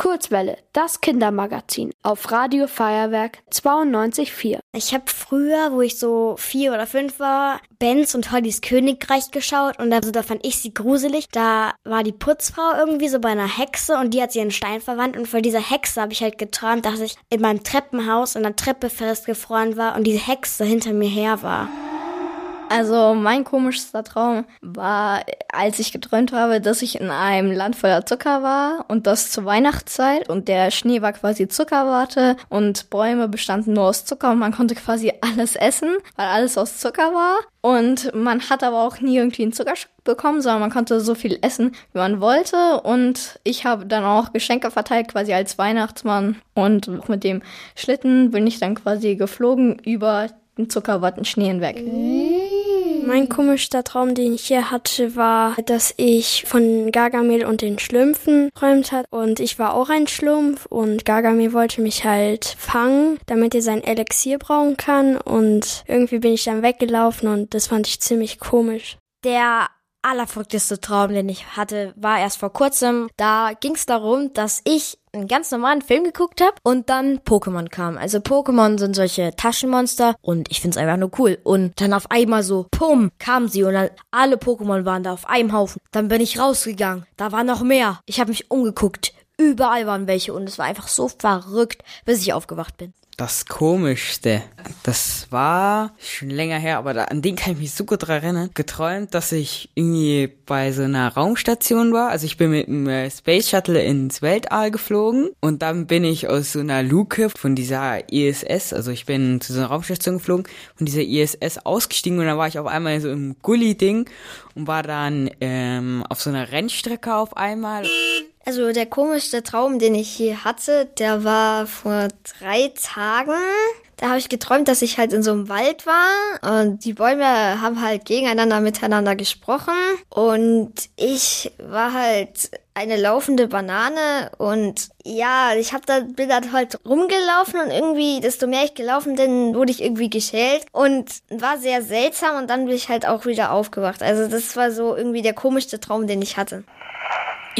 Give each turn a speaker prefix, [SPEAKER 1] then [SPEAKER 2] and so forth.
[SPEAKER 1] Kurzwelle, das Kindermagazin auf Radio Feuerwerk 92.4.
[SPEAKER 2] Ich habe früher, wo ich so vier oder fünf war, Benz und Hollys Königreich geschaut und also da fand ich sie gruselig. Da war die Putzfrau irgendwie so bei einer Hexe und die hat sie in Stein verwandt und vor dieser Hexe habe ich halt geträumt, dass ich in meinem Treppenhaus in der Treppe festgefroren war und diese Hexe hinter mir her war.
[SPEAKER 3] Also mein komischster Traum war, als ich geträumt habe, dass ich in einem Land voller Zucker war und das zur Weihnachtszeit und der Schnee war quasi Zuckerwatte und Bäume bestanden nur aus Zucker und man konnte quasi alles essen, weil alles aus Zucker war. Und man hat aber auch nie irgendwie einen Zuckerschock bekommen, sondern man konnte so viel essen, wie man wollte. Und ich habe dann auch Geschenke verteilt, quasi als Weihnachtsmann. Und mit dem Schlitten bin ich dann quasi geflogen über den Zuckerwattenschnee hinweg.
[SPEAKER 4] Mein komischster Traum, den ich hier hatte, war, dass ich von Gargamel und den Schlümpfen träumt hat und ich war auch ein Schlumpf und Gargamel wollte mich halt fangen, damit er sein Elixier brauen kann und irgendwie bin ich dann weggelaufen und das fand ich ziemlich komisch.
[SPEAKER 2] Der allerverrückteste Traum, den ich hatte, war erst vor kurzem. Da ging es darum, dass ich einen ganz normalen Film geguckt habe und dann Pokémon kam. Also Pokémon sind solche Taschenmonster und ich find's einfach nur cool. Und dann auf einmal so, pum, kamen sie und dann alle Pokémon waren da auf einem Haufen. Dann bin ich rausgegangen. Da war noch mehr. Ich habe mich umgeguckt. Überall waren welche und es war einfach so verrückt, bis ich aufgewacht bin.
[SPEAKER 5] Das Komischste, das war schon länger her, aber da, an den kann ich mich so gut dran erinnern. Geträumt, dass ich irgendwie bei so einer Raumstation war. Also ich bin mit einem äh, Space Shuttle ins Weltall geflogen und dann bin ich aus so einer Luke von dieser ISS, also ich bin zu so einer Raumstation geflogen, von dieser ISS ausgestiegen und dann war ich auf einmal so im Gully-Ding und war dann ähm, auf so einer Rennstrecke auf einmal.
[SPEAKER 2] Also der komischste Traum, den ich hier hatte, der war vor drei Tagen. Da habe ich geträumt, dass ich halt in so einem Wald war und die Bäume haben halt gegeneinander miteinander gesprochen und ich war halt eine laufende Banane und ja, ich hab da bin da halt rumgelaufen und irgendwie desto mehr ich gelaufen bin, wurde ich irgendwie geschält und war sehr seltsam und dann bin ich halt auch wieder aufgewacht. Also das war so irgendwie der komischste Traum, den ich hatte.